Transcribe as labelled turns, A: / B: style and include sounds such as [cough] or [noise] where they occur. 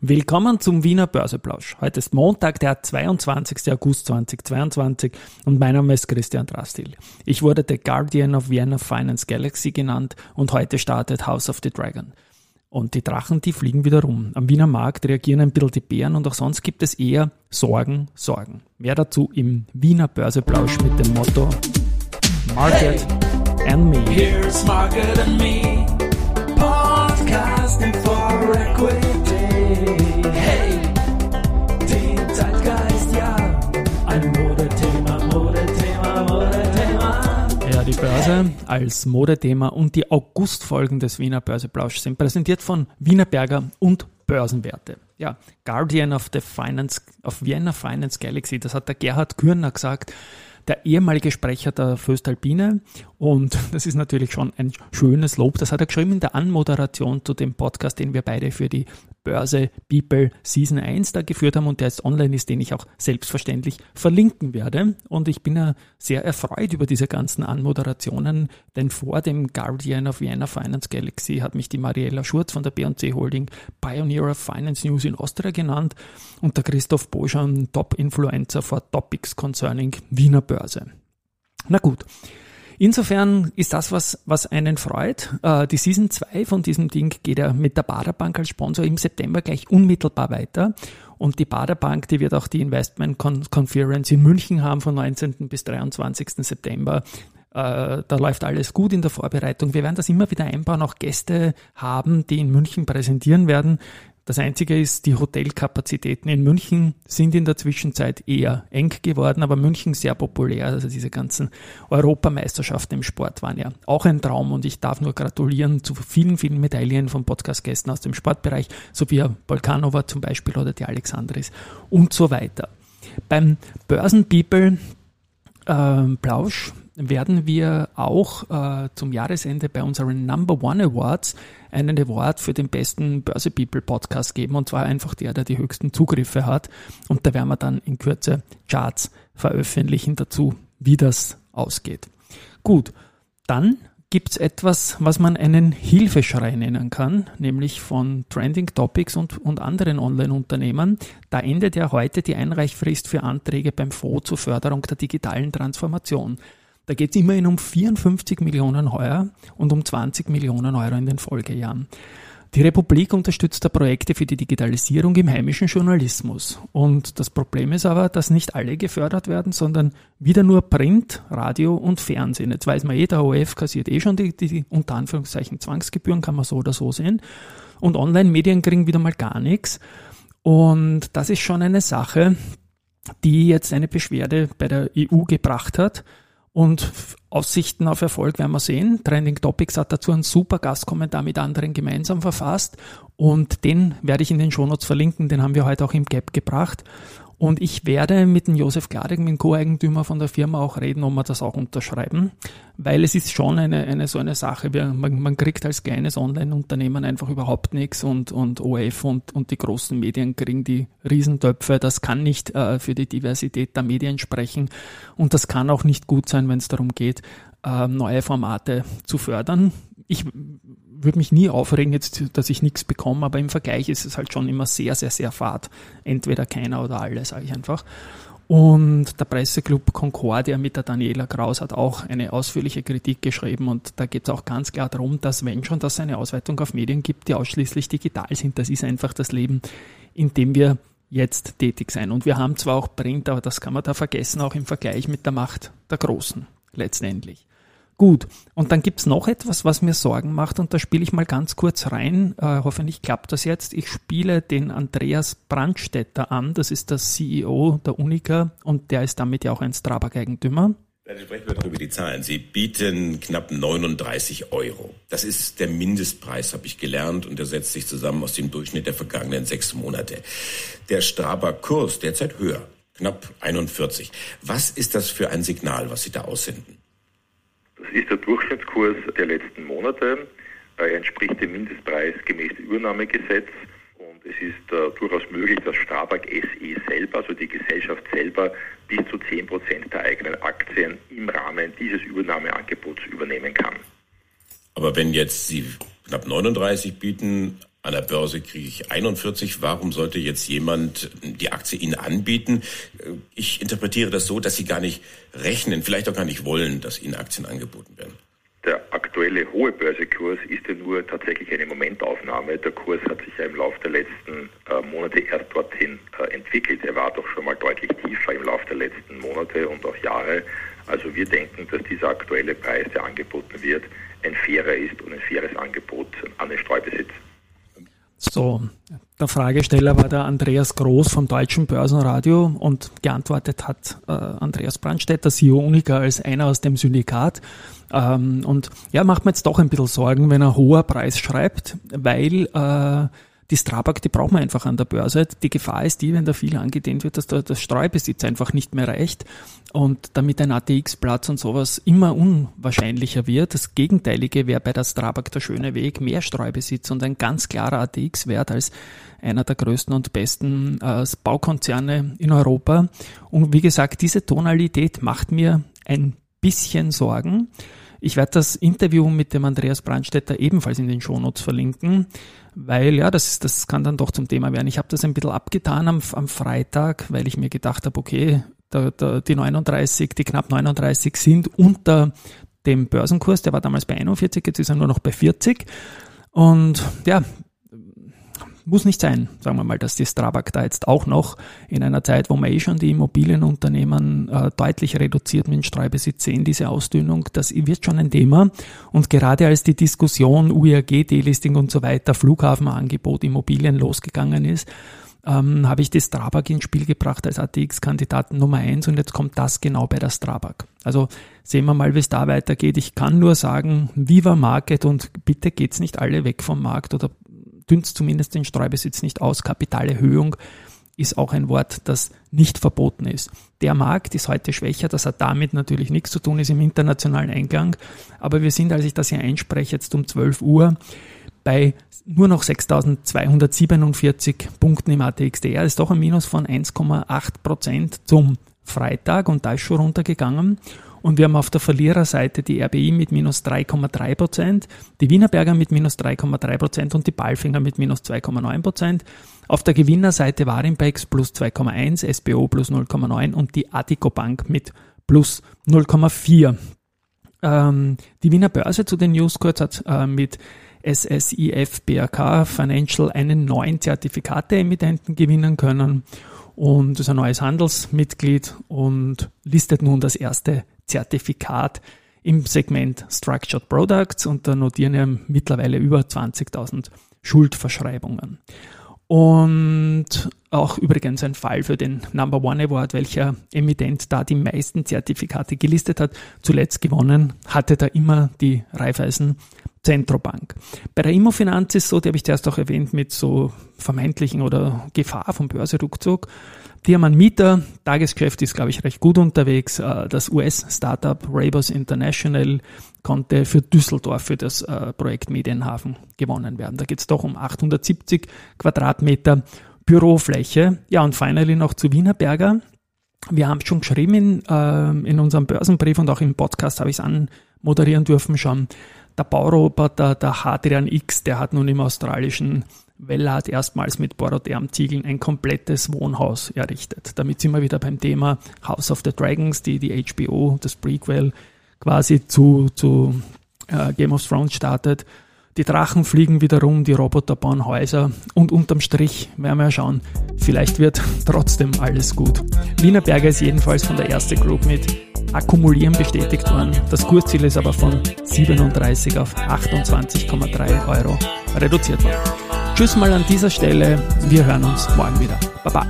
A: Willkommen zum Wiener Börseplausch. Heute ist Montag, der 22. August 2022 und mein Name ist Christian Drastil. Ich wurde The Guardian of Vienna Finance Galaxy genannt und heute startet House of the Dragon. Und die Drachen, die fliegen wieder rum. Am Wiener Markt reagieren ein bisschen die Bären und auch sonst gibt es eher Sorgen, Sorgen. Mehr dazu im Wiener Börseplausch mit dem Motto Market hey, and Me. Here's Market and Me, podcasting for equity. Börse als Modethema und die Augustfolgen des Wiener Börseplausch sind präsentiert von Wienerberger und Börsenwerte. Ja, Guardian of the Finance, of Vienna Finance Galaxy, das hat der Gerhard Kürner gesagt, der ehemalige Sprecher der Föstalpine. Und [laughs] das ist natürlich schon ein schönes Lob. Das hat er geschrieben in der Anmoderation zu dem Podcast, den wir beide für die Börse People Season 1 da geführt haben und der jetzt online ist, den ich auch selbstverständlich verlinken werde. Und ich bin ja sehr erfreut über diese ganzen Anmoderationen, denn vor dem Guardian of Vienna Finance Galaxy hat mich die Mariella Schurz von der B&C Holding Pioneer of Finance News in Austria genannt und der Christoph Boschan Top-Influencer for Topics Concerning Wiener Börse. Na gut. Insofern ist das was, was einen freut. Äh, die Season 2 von diesem Ding geht ja mit der Baderbank als Sponsor im September gleich unmittelbar weiter. Und die Baderbank, die wird auch die Investment Conference in München haben von 19. bis 23. September. Äh, da läuft alles gut in der Vorbereitung. Wir werden das immer wieder einbauen, auch Gäste haben, die in München präsentieren werden. Das Einzige ist, die Hotelkapazitäten in München sind in der Zwischenzeit eher eng geworden, aber München sehr populär. Also diese ganzen Europameisterschaften im Sport waren ja auch ein Traum und ich darf nur gratulieren zu vielen, vielen Medaillen von Podcast-Gästen aus dem Sportbereich, so wie Volkanova zum Beispiel oder die Alexandris und so weiter. Beim Börsenpeople äh, Plausch werden wir auch äh, zum Jahresende bei unseren Number One Awards einen Award für den besten Börse People Podcast geben und zwar einfach der, der die höchsten Zugriffe hat und da werden wir dann in Kürze Charts veröffentlichen dazu, wie das ausgeht. Gut, dann gibt es etwas, was man einen Hilfeschrei nennen kann, nämlich von Trending Topics und, und anderen Online-Unternehmen. Da endet ja heute die Einreichfrist für Anträge beim Fonds zur Förderung der digitalen Transformation. Da geht es immerhin um 54 Millionen heuer und um 20 Millionen Euro in den Folgejahren. Die Republik unterstützt da Projekte für die Digitalisierung im heimischen Journalismus. Und das Problem ist aber, dass nicht alle gefördert werden, sondern wieder nur Print, Radio und Fernsehen. Jetzt weiß man eh, der OF kassiert eh schon die, die unter Anführungszeichen Zwangsgebühren, kann man so oder so sehen. Und Online-Medien kriegen wieder mal gar nichts. Und das ist schon eine Sache, die jetzt eine Beschwerde bei der EU gebracht hat. Und Aussichten auf Erfolg werden wir sehen. Trending Topics hat dazu einen super Gastkommentar mit anderen gemeinsam verfasst und den werde ich in den Shownotes verlinken, den haben wir heute auch im Gap gebracht. Und ich werde mit dem Josef Gladek, mit dem Co-Eigentümer von der Firma, auch reden, ob wir das auch unterschreiben. Weil es ist schon eine, eine so eine Sache. Wir, man, man kriegt als kleines Online-Unternehmen einfach überhaupt nichts und, und OF und, und die großen Medien kriegen die Riesentöpfe. Das kann nicht äh, für die Diversität der Medien sprechen. Und das kann auch nicht gut sein, wenn es darum geht, äh, neue Formate zu fördern. Ich würde mich nie aufregen, jetzt, dass ich nichts bekomme, aber im Vergleich ist es halt schon immer sehr, sehr, sehr fad. Entweder keiner oder alle, sage ich einfach. Und der Presseclub Concordia mit der Daniela Kraus hat auch eine ausführliche Kritik geschrieben und da geht es auch ganz klar darum, dass wenn schon das eine Ausweitung auf Medien gibt, die ausschließlich digital sind, das ist einfach das Leben, in dem wir jetzt tätig sein. Und wir haben zwar auch Print, aber das kann man da vergessen, auch im Vergleich mit der Macht der Großen letztendlich. Gut, und dann gibt's noch etwas, was mir Sorgen macht, und da spiele ich mal ganz kurz rein. Äh, hoffentlich klappt das jetzt. Ich spiele den Andreas Brandstetter an, das ist der CEO der Unica und der ist damit ja auch ein Strabag-Eigentümer.
B: Dann sprechen wir doch über die Zahlen. Sie bieten knapp 39 Euro. Das ist der Mindestpreis, habe ich gelernt, und der setzt sich zusammen aus dem Durchschnitt der vergangenen sechs Monate. Der Strabag-Kurs derzeit höher, knapp 41. Was ist das für ein Signal, was Sie da aussenden?
C: Ist der Durchschnittskurs der letzten Monate. Er entspricht dem Mindestpreis gemäß Übernahmegesetz. Und es ist äh, durchaus möglich, dass Strabag SE selber, also die Gesellschaft selber, bis zu 10 Prozent der eigenen Aktien im Rahmen dieses Übernahmeangebots übernehmen kann.
B: Aber wenn jetzt Sie knapp 39 bieten, An der Börse kriege ich 41. Warum sollte jetzt jemand die Aktie Ihnen anbieten? Ich interpretiere das so, dass Sie gar nicht rechnen, vielleicht auch gar nicht wollen, dass Ihnen Aktien angeboten werden.
C: Der aktuelle hohe Börsekurs ist ja nur tatsächlich eine Momentaufnahme. Der Kurs hat sich ja im Laufe der letzten äh, Monate erst dorthin äh, entwickelt. Er war doch schon mal deutlich tiefer im Laufe der letzten Monate und auch Jahre. Also wir denken, dass dieser aktuelle Preis, der angeboten wird, ein fairer ist und ein faires Angebot an den Streubesitz.
A: So, der Fragesteller war der Andreas Groß vom Deutschen Börsenradio und geantwortet hat äh, Andreas Brandstätter, CEO Unica, als einer aus dem Syndikat. Ähm, und ja, macht mir jetzt doch ein bisschen Sorgen, wenn er hoher Preis schreibt, weil äh, die Strabag, die braucht man einfach an der Börse. Die Gefahr ist die, wenn da viel angedehnt wird, dass der, der Streubesitz einfach nicht mehr reicht und damit ein ATX-Platz und sowas immer unwahrscheinlicher wird. Das Gegenteilige wäre bei der Strabag der schöne Weg, mehr Streubesitz und ein ganz klarer ATX-Wert als einer der größten und besten äh, Baukonzerne in Europa. Und wie gesagt, diese Tonalität macht mir ein bisschen Sorgen. Ich werde das Interview mit dem Andreas Brandstätter ebenfalls in den Shownotes verlinken, weil ja, das, das kann dann doch zum Thema werden. Ich habe das ein bisschen abgetan am, am Freitag, weil ich mir gedacht habe, okay, der, der, die 39, die knapp 39 sind unter dem Börsenkurs, der war damals bei 41, jetzt ist er nur noch bei 40. Und ja, muss nicht sein, sagen wir mal, dass die Strabag da jetzt auch noch in einer Zeit, wo man eh schon die Immobilienunternehmen äh, deutlich reduziert mit Streubesitz sehen, diese Ausdünnung, das wird schon ein Thema. Und gerade als die Diskussion UERG, Delisting und so weiter, Flughafenangebot, Immobilien losgegangen ist, ähm, habe ich die Strabag ins Spiel gebracht als ATX-Kandidaten Nummer eins und jetzt kommt das genau bei der Strabag. Also sehen wir mal, wie es da weitergeht. Ich kann nur sagen, Viva Market und bitte geht's nicht alle weg vom Markt oder dünnt zumindest den Streubesitz nicht aus. Kapitalerhöhung ist auch ein Wort, das nicht verboten ist. Der Markt ist heute schwächer, das hat damit natürlich nichts zu tun, ist im internationalen Eingang. Aber wir sind, als ich das hier einspreche, jetzt um 12 Uhr bei nur noch 6.247 Punkten im ATXDR. Das ist doch ein Minus von 1,8 Prozent zum Freitag und da ist schon runtergegangen. Und wir haben auf der Verliererseite die RBI mit minus 3,3 Prozent, die Wienerberger mit minus 3,3 Prozent und die Balfinger mit minus 2,9 Prozent. Auf der Gewinnerseite Warimpex plus 2,1, SBO plus 0,9 und die Adico Bank mit plus 0,4. Ähm, die Wiener Börse zu den News kurz hat äh, mit SSIF BRK Financial einen neuen Zertifikate-Emittenten gewinnen können und ist ein neues Handelsmitglied und listet nun das erste Zertifikat im Segment Structured Products und da notieren ja mittlerweile über 20.000 Schuldverschreibungen. Und auch übrigens ein Fall für den Number One Award, welcher Emittent da die meisten Zertifikate gelistet hat. Zuletzt gewonnen hatte da immer die Raiffeisen Zentrobank. Bei der Immofinanz ist so, die habe ich zuerst auch erwähnt, mit so vermeintlichen oder Gefahr vom Börserückzug. Die haben einen Mieter, Tagesgeschäft ist, glaube ich, recht gut unterwegs. Äh, das US-Startup Rabos International konnte für Düsseldorf für das äh, Projekt Medienhafen gewonnen werden. Da geht es doch um 870 Quadratmeter Bürofläche. Ja, und finally noch zu Wienerberger. Wir haben schon geschrieben in, äh, in unserem Börsenbrief und auch im Podcast habe ich es anmoderieren dürfen schon. Der Bauroboter, der Hadrian X, der hat nun im australischen Weller hat erstmals mit Boroderm-Ziegeln ein komplettes Wohnhaus errichtet. Damit sind wir wieder beim Thema House of the Dragons, die die HBO, das Prequel quasi zu, zu äh, Game of Thrones startet. Die Drachen fliegen wieder rum, die Roboter bauen Häuser und unterm Strich werden wir schauen, vielleicht wird [laughs] trotzdem alles gut. Wienerberger ist jedenfalls von der ersten Group mit Akkumulieren bestätigt worden. Das Kursziel ist aber von 37 auf 28,3 Euro reduziert worden. Tschüss mal an dieser Stelle. Wir hören uns morgen wieder. Baba.